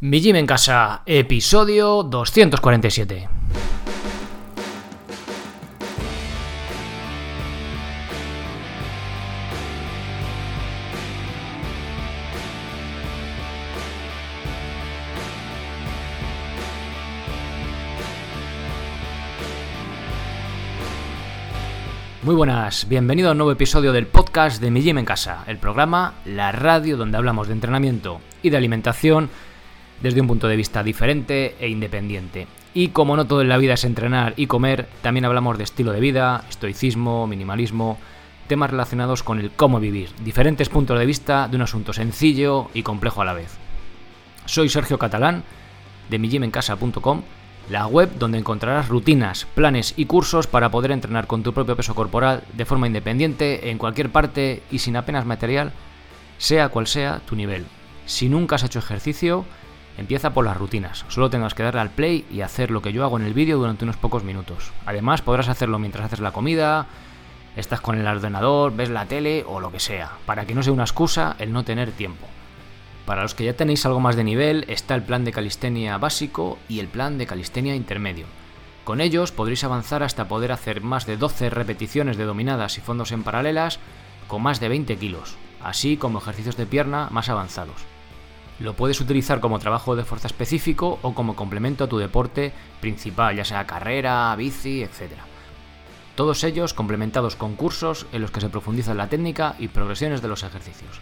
Mi Gym en Casa, episodio 247. Muy buenas, bienvenido a un nuevo episodio del podcast de Mi Gym en Casa, el programa, la radio donde hablamos de entrenamiento y de alimentación desde un punto de vista diferente e independiente. Y como no todo en la vida es entrenar y comer, también hablamos de estilo de vida, estoicismo, minimalismo, temas relacionados con el cómo vivir, diferentes puntos de vista de un asunto sencillo y complejo a la vez. Soy Sergio Catalán, de mijimencasa.com la web donde encontrarás rutinas, planes y cursos para poder entrenar con tu propio peso corporal de forma independiente, en cualquier parte y sin apenas material, sea cual sea tu nivel. Si nunca has hecho ejercicio, empieza por las rutinas. Solo tengas que darle al play y hacer lo que yo hago en el vídeo durante unos pocos minutos. Además, podrás hacerlo mientras haces la comida, estás con el ordenador, ves la tele o lo que sea, para que no sea una excusa el no tener tiempo. Para los que ya tenéis algo más de nivel, está el plan de calistenia básico y el plan de calistenia intermedio. Con ellos podréis avanzar hasta poder hacer más de 12 repeticiones de dominadas y fondos en paralelas con más de 20 kilos, así como ejercicios de pierna más avanzados. Lo puedes utilizar como trabajo de fuerza específico o como complemento a tu deporte principal, ya sea carrera, bici, etc. Todos ellos complementados con cursos en los que se profundiza la técnica y progresiones de los ejercicios.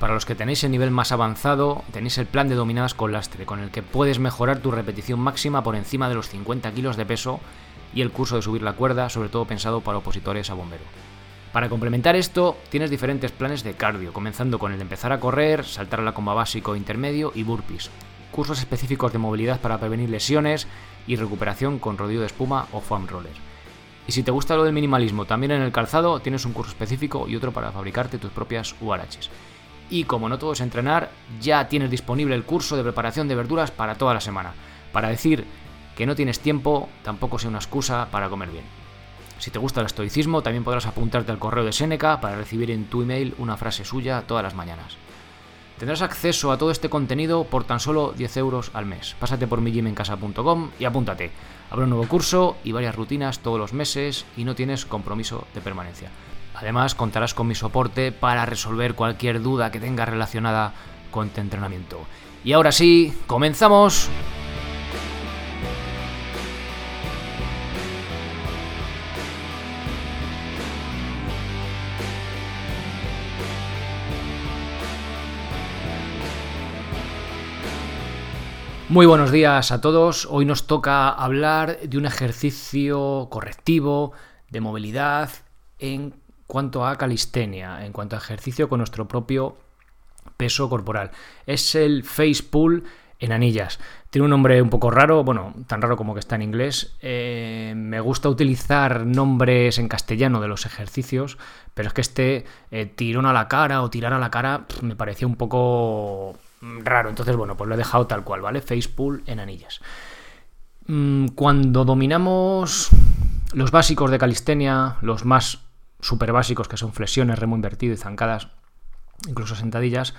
Para los que tenéis el nivel más avanzado, tenéis el plan de dominadas con lastre, con el que puedes mejorar tu repetición máxima por encima de los 50 kilos de peso y el curso de subir la cuerda, sobre todo pensado para opositores a bombero. Para complementar esto, tienes diferentes planes de cardio, comenzando con el de empezar a correr, saltar a la comba básico, intermedio y burpees. Cursos específicos de movilidad para prevenir lesiones y recuperación con rodillo de espuma o foam roller. Y si te gusta lo del minimalismo, también en el calzado tienes un curso específico y otro para fabricarte tus propias URHs. Y como no todo es entrenar, ya tienes disponible el curso de preparación de verduras para toda la semana. Para decir que no tienes tiempo, tampoco sea una excusa para comer bien. Si te gusta el estoicismo, también podrás apuntarte al correo de Seneca para recibir en tu email una frase suya todas las mañanas. Tendrás acceso a todo este contenido por tan solo 10 euros al mes. Pásate por mijimencasa.com y apúntate. Habrá un nuevo curso y varias rutinas todos los meses y no tienes compromiso de permanencia. Además, contarás con mi soporte para resolver cualquier duda que tengas relacionada con tu entrenamiento. Y ahora sí, comenzamos. Muy buenos días a todos. Hoy nos toca hablar de un ejercicio correctivo de movilidad en cuanto a calistenia, en cuanto a ejercicio con nuestro propio peso corporal. Es el face pull en anillas. Tiene un nombre un poco raro, bueno, tan raro como que está en inglés. Eh, me gusta utilizar nombres en castellano de los ejercicios, pero es que este eh, tirón a la cara o tirar a la cara me parecía un poco raro. Entonces, bueno, pues lo he dejado tal cual, ¿vale? Face pull en anillas. Mm, cuando dominamos los básicos de calistenia, los más súper básicos que son flexiones, remo invertido y zancadas, incluso sentadillas,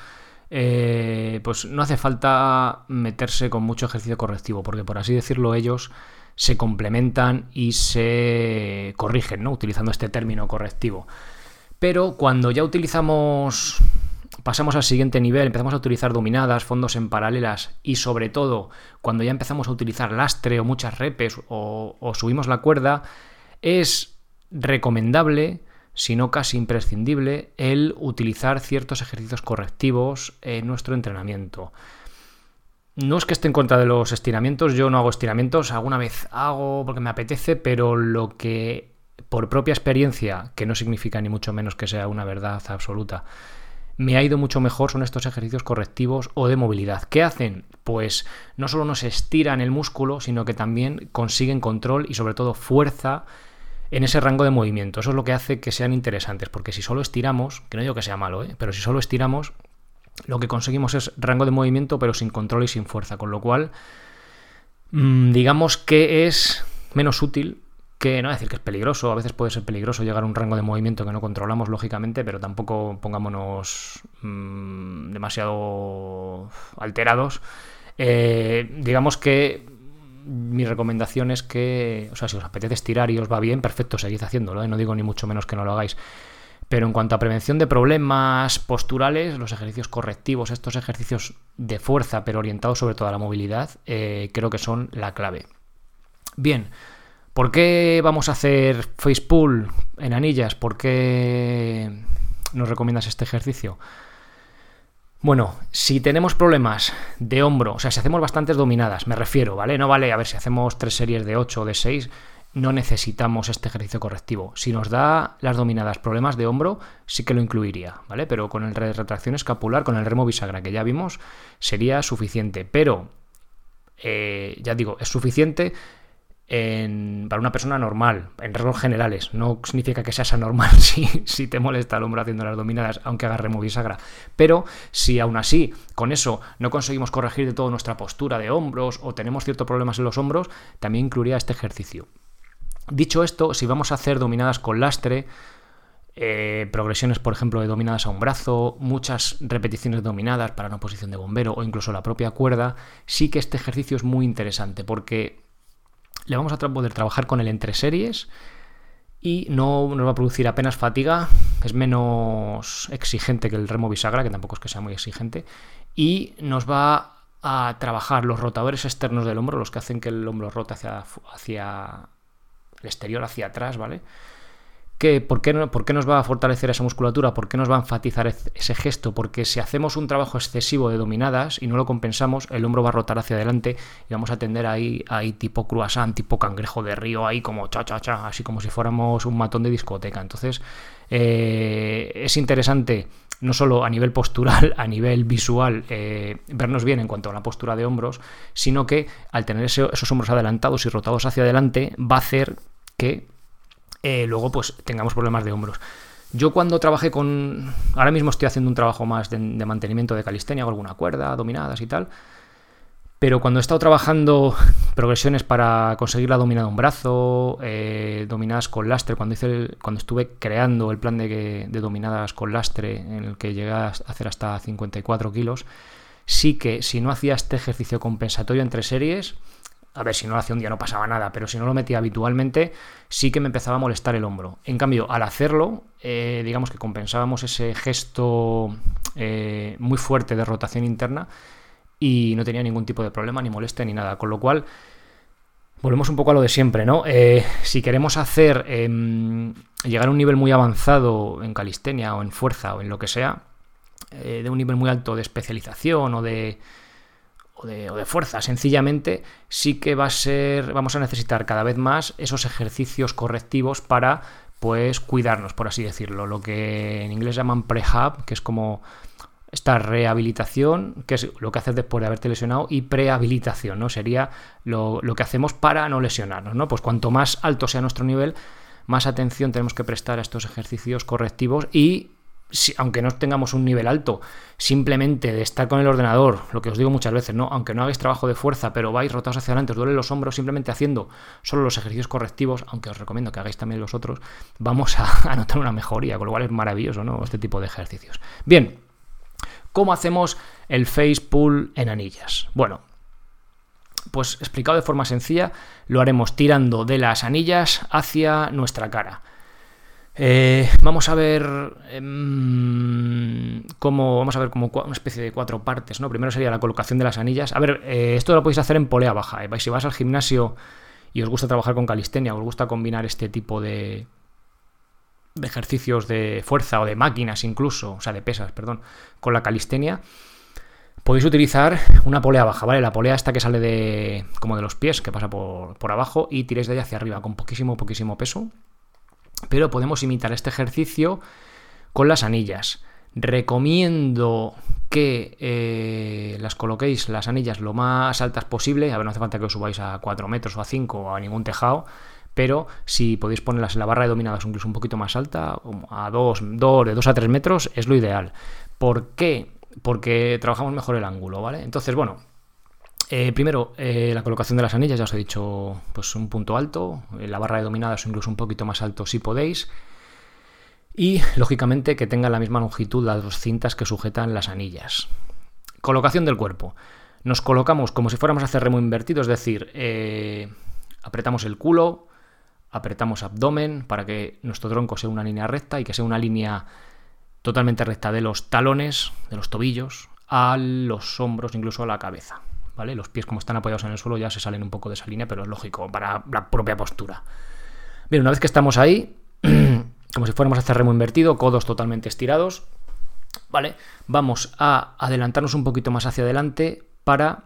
eh, pues no hace falta meterse con mucho ejercicio correctivo, porque por así decirlo ellos se complementan y se corrigen, ¿no? Utilizando este término correctivo. Pero cuando ya utilizamos, pasamos al siguiente nivel, empezamos a utilizar dominadas, fondos en paralelas y sobre todo cuando ya empezamos a utilizar lastre o muchas repes o, subimos la cuerda, es recomendable sino casi imprescindible, el utilizar ciertos ejercicios correctivos en nuestro entrenamiento. No es que esté en contra de los estiramientos, yo no hago estiramientos, alguna vez hago porque me apetece, pero lo que por propia experiencia, que no significa ni mucho menos que sea una verdad absoluta, me ha ido mucho mejor son estos ejercicios correctivos o de movilidad. ¿Qué hacen? Pues no solo nos estiran el músculo, sino que también consiguen control y sobre todo fuerza en ese rango de movimiento. Eso es lo que hace que sean interesantes, porque si solo estiramos, que no digo que sea malo, ¿eh? pero si solo estiramos, lo que conseguimos es rango de movimiento, pero sin control y sin fuerza, con lo cual, mm, digamos que es menos útil que no voy a decir que es peligroso, a veces puede ser peligroso llegar a un rango de movimiento que no controlamos lógicamente, pero tampoco pongámonos mm, demasiado alterados. Eh, digamos que mi recomendación es que, o sea, si os apetece estirar y os va bien, perfecto, seguid haciéndolo, ¿eh? no digo ni mucho menos que no lo hagáis. Pero en cuanto a prevención de problemas posturales, los ejercicios correctivos, estos ejercicios de fuerza, pero orientados sobre todo a la movilidad, eh, creo que son la clave. Bien, ¿por qué vamos a hacer face pull en anillas? ¿Por qué nos recomiendas este ejercicio? Bueno, si tenemos problemas de hombro, o sea, si hacemos bastantes dominadas, me refiero, ¿vale? No vale, a ver, si hacemos tres series de 8 o de 6, no necesitamos este ejercicio correctivo. Si nos da las dominadas problemas de hombro, sí que lo incluiría, ¿vale? Pero con el retracción escapular, con el remo bisagra que ya vimos, sería suficiente. Pero, eh, ya digo, es suficiente para una persona normal, en rasgos generales. No significa que seas anormal si, te molesta el hombro haciendo las dominadas, aunque hagas remo bisagra. Pero si aún así, con eso, no conseguimos corregir de todo nuestra postura de hombros o tenemos ciertos problemas en los hombros, también incluiría este ejercicio. Dicho esto, si vamos a hacer dominadas con lastre, eh, progresiones, por ejemplo, de dominadas a un brazo, muchas repeticiones dominadas para una posición de bombero o incluso la propia cuerda, sí que este ejercicio es muy interesante porque le vamos a poder trabajar con él entre series y no nos va a producir apenas fatiga, es menos exigente que el remo bisagra, que tampoco es que sea muy exigente, y nos va a trabajar los rotadores externos del hombro, los que hacen que el hombro rote hacia, hacia el exterior, hacia atrás, ¿vale? ¿Por qué, ¿Por qué nos va a fortalecer esa musculatura? ¿Por qué nos va a enfatizar ese gesto? Porque si hacemos un trabajo excesivo de dominadas y no lo compensamos, el hombro va a rotar hacia adelante y vamos a tender ahí, ahí tipo croissant, tipo cangrejo de río, ahí como cha cha cha, así como si fuéramos un matón de discoteca. Entonces, eh, es interesante no solo a nivel postural, a nivel visual, eh, vernos bien en cuanto a la postura de hombros, sino que al tener esos hombros adelantados y rotados hacia adelante, va a hacer que eh, luego pues tengamos problemas de hombros. Yo cuando trabajé con... Ahora mismo estoy haciendo un trabajo más de, mantenimiento de calistenia, alguna cuerda, dominadas y tal. Pero cuando he estado trabajando progresiones para conseguir la dominada de un brazo, eh, dominadas con lastre, cuando, hice cuando estuve creando el plan de, de, dominadas con lastre, en el que llegué a hacer hasta 54 kilos, sí que si no hacía este ejercicio compensatorio entre series, a ver, si no lo hacía un día no pasaba nada, pero si no lo metía habitualmente, sí que me empezaba a molestar el hombro. En cambio, al hacerlo, eh, digamos que compensábamos ese gesto eh, muy fuerte de rotación interna y no tenía ningún tipo de problema, ni molestia, ni nada. Con lo cual, volvemos un poco a lo de siempre, ¿no? Eh, si queremos hacer, em, llegar a un nivel muy avanzado en calistenia o en fuerza o en lo que sea, de un nivel muy alto de especialización o de o de, fuerza. Sencillamente sí que va a ser, vamos a necesitar cada vez más esos ejercicios correctivos para pues cuidarnos, por así decirlo. Lo que en inglés llaman prehab, que es como esta rehabilitación, que es lo que haces después de haberte lesionado, y prehabilitación, ¿no? Sería lo, lo, que hacemos para no lesionarnos, ¿no? Pues cuanto más alto sea nuestro nivel, más atención tenemos que prestar a estos ejercicios correctivos y aunque no tengamos un nivel alto, simplemente de estar con el ordenador, lo que os digo muchas veces, ¿no? Aunque no hagáis trabajo de fuerza, pero vais rotados hacia adelante, os duelen los hombros, simplemente haciendo solo los ejercicios correctivos, aunque os recomiendo que hagáis también los otros, vamos a, notar una mejoría, con lo cual es maravilloso, ¿no? Este tipo de ejercicios. Bien, ¿cómo hacemos el face pull en anillas? Bueno, pues explicado de forma sencilla, lo haremos tirando de las anillas hacia nuestra cara. Eh, vamos a ver em, cómo vamos a ver como una especie de cuatro partes, ¿no? Primero sería la colocación de las anillas. A ver, eh, esto lo podéis hacer en polea baja. ¿eh? Si vas al gimnasio y os gusta trabajar con calistenia, os gusta combinar este tipo de, de ejercicios de fuerza o de máquinas incluso, o sea, de pesas, perdón, con la calistenia, podéis utilizar una polea baja, ¿vale? La polea esta que sale de como de los pies, que pasa por, por abajo y tiréis de ella hacia arriba con poquísimo, poquísimo peso pero podemos imitar este ejercicio con las anillas. Recomiendo que eh, las coloquéis las anillas lo más altas posible. A ver, no hace falta que os subáis a 4 metros o a 5 o a ningún tejado. Pero si podéis ponerlas en la barra de dominadas incluso un poquito más alta, a 2, de 2 a 3 metros, es lo ideal. ¿Por qué? Porque trabajamos mejor el ángulo, ¿vale? Entonces, bueno, Eh, primero, eh, la colocación de las anillas, ya os he dicho, pues un punto alto, la barra de dominadas incluso un poquito más alto si podéis. Y, lógicamente, que tenga la misma longitud las dos cintas que sujetan las anillas. Colocación del cuerpo. Nos colocamos como si fuéramos a hacer remo invertido, es decir, apretamos el culo, apretamos abdomen para que nuestro tronco sea una línea recta y que sea una línea totalmente recta de los talones, de los tobillos, a los hombros, incluso a la cabeza. ¿Vale? Los pies como están apoyados en el suelo ya se salen un poco de esa línea, pero es lógico para la propia postura. Bien, una vez que estamos ahí, como si fuéramos a hacer remo invertido, codos totalmente estirados, ¿vale? Vamos a adelantarnos un poquito más hacia adelante para,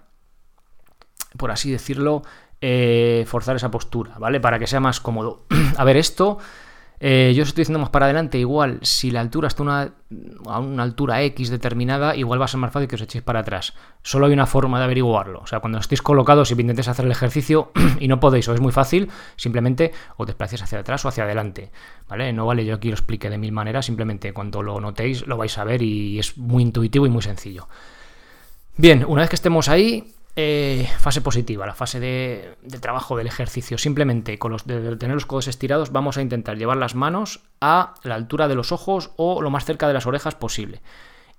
por así decirlo, eh, forzar esa postura, ¿vale? Para que sea más cómodo. a ver, esto eh, yo os estoy diciendo más para adelante, igual si la altura está a una altura X determinada, igual va a ser más fácil que os echéis para atrás. Solo hay una forma de averiguarlo. O sea, cuando estéis colocados y intentéis hacer el ejercicio y no podéis o es muy fácil, simplemente os desplacéis hacia atrás o hacia adelante. ¿Vale? No vale yo aquí lo explique de mil maneras, simplemente cuando lo notéis lo vais a ver y es muy intuitivo y muy sencillo. Bien, una vez que estemos ahí, eh, fase positiva, la fase de, trabajo del ejercicio. Simplemente con los, de tener los codos estirados vamos a intentar llevar las manos a la altura de los ojos o lo más cerca de las orejas posible.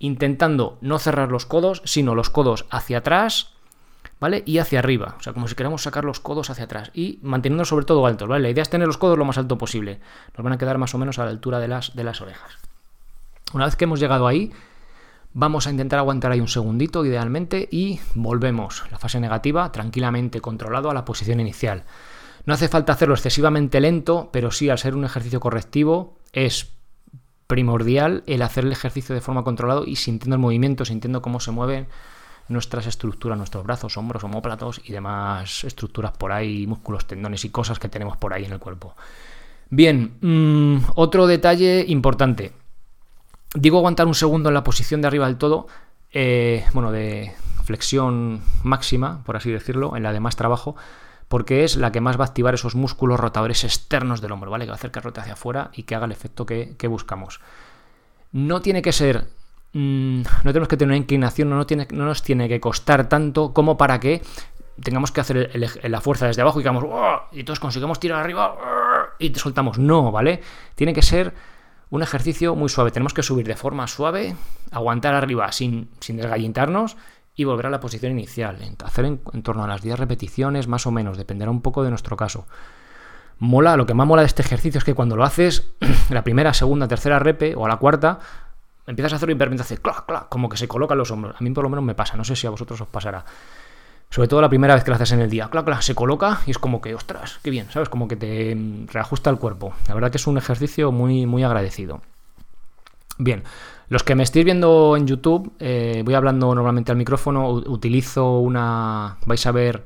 Intentando no cerrar los codos, sino los codos hacia atrás, ¿vale? Y hacia arriba. O sea, como si queramos sacar los codos hacia atrás. Y manteniendo sobre todo altos, ¿vale? La idea es tener los codos lo más alto posible. Nos van a quedar más o menos a la altura de las, de las orejas. Una vez que hemos llegado ahí, Vamos a intentar aguantar ahí un segundito idealmente y volvemos. La fase negativa tranquilamente controlado a la posición inicial. No hace falta hacerlo excesivamente lento, pero sí al ser un ejercicio correctivo es primordial el hacer el ejercicio de forma controlada y sintiendo el movimiento, sintiendo cómo se mueven nuestras estructuras, nuestros brazos, hombros, homóplatos y demás estructuras por ahí, músculos, tendones y cosas que tenemos por ahí en el cuerpo. Bien, mm, otro detalle importante. Digo aguantar un segundo en la posición de arriba del todo, eh, bueno, de flexión máxima, por así decirlo, en la de más trabajo, porque es la que más va a activar esos músculos rotadores externos del hombro, ¿vale? Que va a hacer que rote hacia afuera y que haga el efecto que, buscamos. No tiene que ser. Mm, no tenemos que tener una inclinación, no, tiene, no, nos tiene que costar tanto como para que tengamos que hacer la fuerza desde abajo y digamos, ¡Oh! y todos consigamos tirar arriba y te soltamos. No, ¿vale? Tiene que ser un ejercicio muy suave. Tenemos que subir de forma suave, aguantar arriba sin, sin y volver a la posición inicial. Hacer en, torno a las 10 repeticiones, más o menos, dependerá un poco de nuestro caso. Mola, lo que más mola de este ejercicio es que cuando lo haces, la primera, segunda, tercera repe o a la cuarta, empiezas a hacerlo y como que se colocan los hombros. A mí por lo menos me pasa, no sé si a vosotros os pasará. Sobre todo la primera vez que lo haces en el día. Claro, claro, se coloca y es como que, ostras, qué bien, ¿sabes? Como que te reajusta el cuerpo. La verdad que es un ejercicio muy, muy agradecido. Bien, los que me estéis viendo en YouTube, eh, voy hablando normalmente al micrófono, utilizo una... vais a ver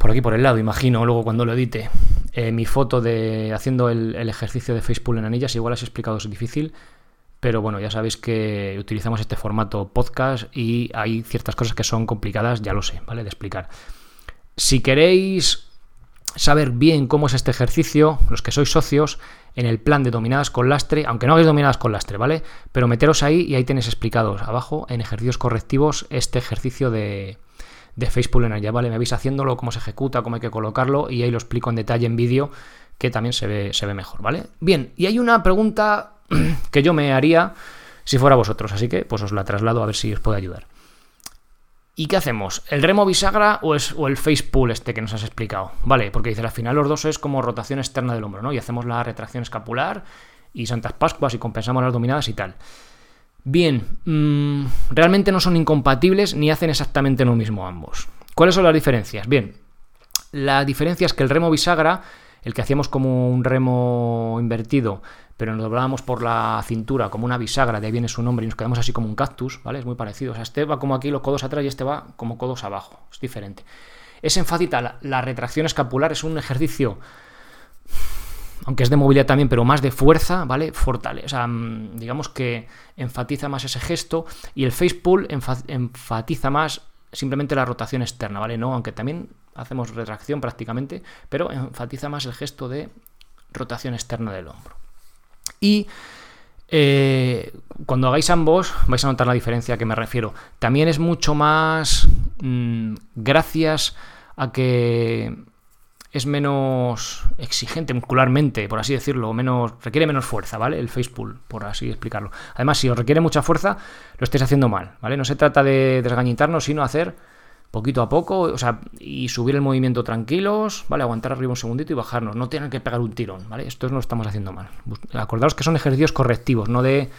por aquí por el lado, imagino, luego cuando lo edite, eh, mi foto de haciendo el, ejercicio de Facebook en anillas, igual has explicado, es difícil. Pero bueno, ya sabéis que utilizamos este formato podcast y hay ciertas cosas que son complicadas, ya lo sé, ¿vale? De explicar. Si queréis saber bien cómo es este ejercicio, los que sois socios, en el plan de dominadas con lastre, aunque no hagáis dominadas con lastre, ¿vale? Pero meteros ahí y ahí tenéis explicados abajo en ejercicios correctivos este ejercicio de, de Facebook ya, ¿vale? Me vais haciéndolo, cómo se ejecuta, cómo hay que colocarlo y ahí lo explico en detalle en vídeo que también se ve, se ve mejor, ¿vale? Bien, y hay una pregunta que yo me haría si fuera vosotros. Así que pues os la traslado a ver si os puede ayudar. ¿Y qué hacemos? ¿El remo bisagra o, el face pull este que nos has explicado? Vale, porque dice, al final los dos es como rotación externa del hombro, ¿no? Y hacemos la retracción escapular y Santas Pascuas y compensamos las dominadas y tal. Bien, mm, realmente no son incompatibles ni hacen exactamente lo mismo ambos. ¿Cuáles son las diferencias? Bien, la diferencia es que el remo bisagra, el que hacíamos como un remo invertido, pero nos doblábamos por la cintura como una bisagra, de ahí viene su nombre, y nos quedamos así como un cactus, ¿vale? Es muy parecido. O sea, este va como aquí los codos atrás y este va como codos abajo. Es diferente. Es enfática la, retracción escapular, es un ejercicio aunque es de movilidad también, pero más de fuerza, ¿vale? Fortaleza, o sea, mm, digamos que enfatiza más ese gesto y el face pull enfatiza más simplemente la rotación externa, ¿vale? No, aunque también hacemos retracción prácticamente, pero enfatiza más el gesto de rotación externa del hombro. Y Eh, cuando hagáis ambos vais a notar la diferencia a que me refiero. También es mucho más mm, gracias a que es menos exigente muscularmente, por así decirlo, menos requiere menos fuerza, ¿vale? El face pull, por así explicarlo. Además, si os requiere mucha fuerza, lo estáis haciendo mal, ¿vale? No se trata de desgañitarnos, sino hacer poquito a poco, o sea, y subir el movimiento tranquilos, ¿vale? Aguantar arriba un segundito y bajarnos, no tener que pegar un tirón, ¿vale? Esto no lo estamos haciendo mal. Acordaos que son ejercicios correctivos, no de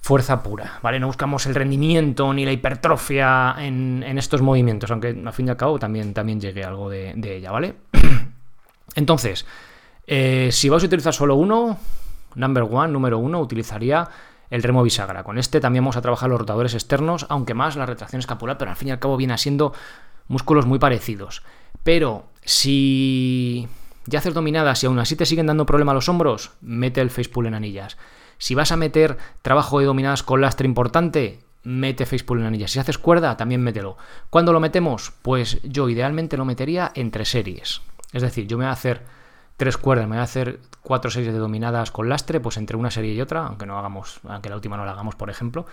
fuerza pura, ¿vale? No buscamos el rendimiento ni la hipertrofia en, estos movimientos, aunque al fin y al cabo también, también llegue algo de, ella, ¿vale? Entonces, eh, si vais a utilizar solo uno, number one, número uno, utilizaría el remo bisagra. Con este también vamos a trabajar los rotadores externos, aunque más la retracción escapular, pero al fin y al cabo viene siendo músculos muy parecidos. Pero si ya haces dominadas y aún así te siguen dando problema los hombros, mete el face pull en anillas. Si vas a meter trabajo de dominadas con lastre importante, mete face pull en anillas. Si haces cuerda, también mételo. ¿Cuándo lo metemos? Pues yo idealmente lo metería entre series. Es decir, yo me voy a hacer tres cuerdas, me voy a hacer cuatro series de dominadas con lastre, pues entre una serie y otra, aunque no hagamos, aunque la última no la hagamos, por ejemplo,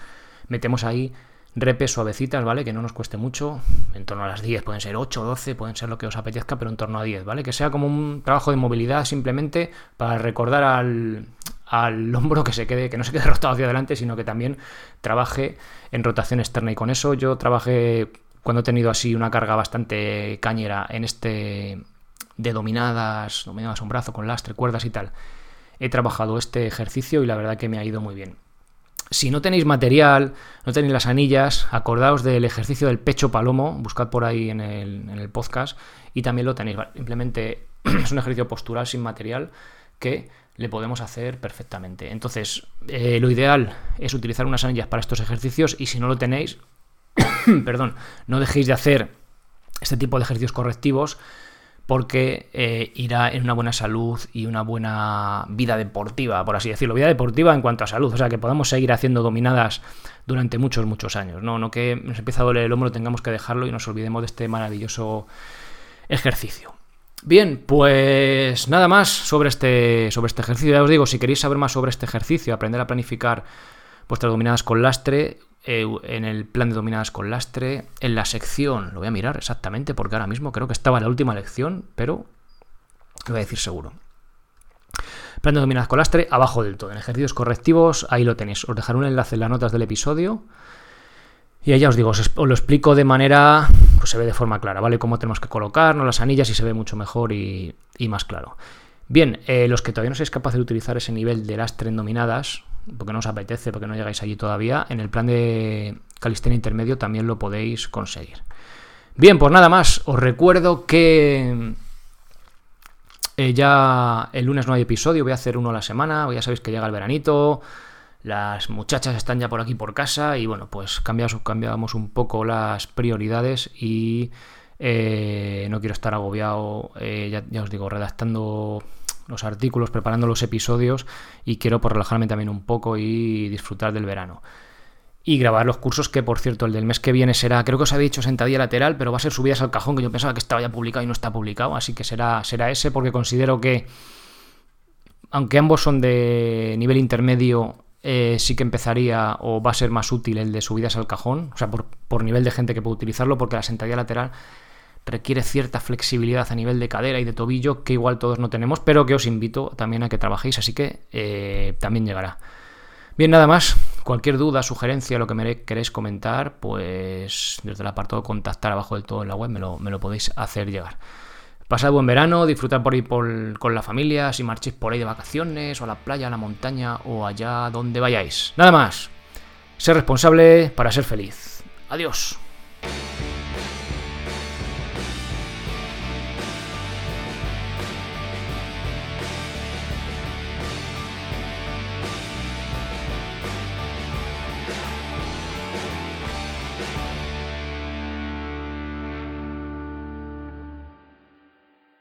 metemos ahí repes suavecitas, ¿vale? Que no nos cueste mucho, en torno a las 10, pueden ser 8 o 12, pueden ser lo que os apetezca, pero en torno a 10, ¿vale? Que sea como un trabajo de movilidad simplemente para recordar al, al hombro que se quede, que no se quede rotado hacia adelante, sino que también trabaje en rotación externa. Y con eso yo trabajé cuando he tenido así una carga bastante cañera en este de dominadas, dominadas un brazo con lastre, cuerdas y tal. He trabajado este ejercicio y la verdad que me ha ido muy bien. Si no tenéis material, no tenéis las anillas, acordaos del ejercicio del pecho palomo, buscad por ahí en el, podcast y también lo tenéis. Simplemente es un ejercicio postural sin material que le podemos hacer perfectamente. Entonces, eh, lo ideal es utilizar unas anillas para estos ejercicios y si no lo tenéis, perdón, no dejéis de hacer este tipo de ejercicios correctivos porque eh, irá en una buena salud y una buena vida deportiva, por así decirlo. Vida deportiva en cuanto a salud, o sea, que podamos seguir haciendo dominadas durante muchos, muchos años. No, no que nos empiece a doler el hombro, tengamos que dejarlo y nos olvidemos de este maravilloso ejercicio. Bien, pues nada más sobre este, sobre este ejercicio. Ya os digo, si queréis saber más sobre este ejercicio, aprender a planificar vuestras dominadas con lastre, en el plan de dominadas con lastre, en la sección, lo voy a mirar exactamente porque ahora mismo creo que estaba en la última lección, pero lo voy a decir seguro. Plan de dominadas con lastre, abajo del todo. En ejercicios correctivos, ahí lo tenéis. Os dejaré un enlace en las notas del episodio. Y ahí ya os digo, os, lo explico de manera, pues se ve de forma clara, ¿vale? Cómo tenemos que colocarnos las anillas y se ve mucho mejor y, más claro. Bien, eh, los que todavía no seáis capaces de utilizar ese nivel de lastre en dominadas, porque no os apetece, porque no llegáis allí todavía, en el plan de calistenia intermedio también lo podéis conseguir. Bien, pues nada más, os recuerdo que eh, ya el lunes no hay episodio, voy a hacer uno a la semana, ya sabéis que llega el veranito, las muchachas están ya por aquí por casa y bueno, pues cambiamos, cambiamos un poco las prioridades y eh, no quiero estar agobiado, eh, ya os digo, redactando los artículos, preparando los episodios y quiero por relajarme también un poco y disfrutar del verano. Y grabar los cursos que, por cierto, el del mes que viene será, creo que os había dicho sentadilla lateral, pero va a ser subidas al cajón, que yo pensaba que estaba ya publicado y no está publicado, así que será, será ese porque considero que, aunque ambos son de nivel intermedio, eh, sí que empezaría o va a ser más útil el de subidas al cajón, o sea, por, por nivel de gente que puede utilizarlo, porque la sentadilla lateral requiere cierta flexibilidad a nivel de cadera y de tobillo que igual todos no tenemos, pero que os invito también a que trabajéis, así que eh, también llegará. Bien, nada más. Cualquier duda, sugerencia, lo que queréis comentar, pues desde el apartado contactar abajo del todo en la web me lo, me lo podéis hacer llegar. Pasad buen verano, disfrutad por ahí con la familia, si marchéis por ahí de vacaciones, o a la playa, a la montaña, o allá donde vayáis. Nada más. Ser responsable para ser feliz. Adiós.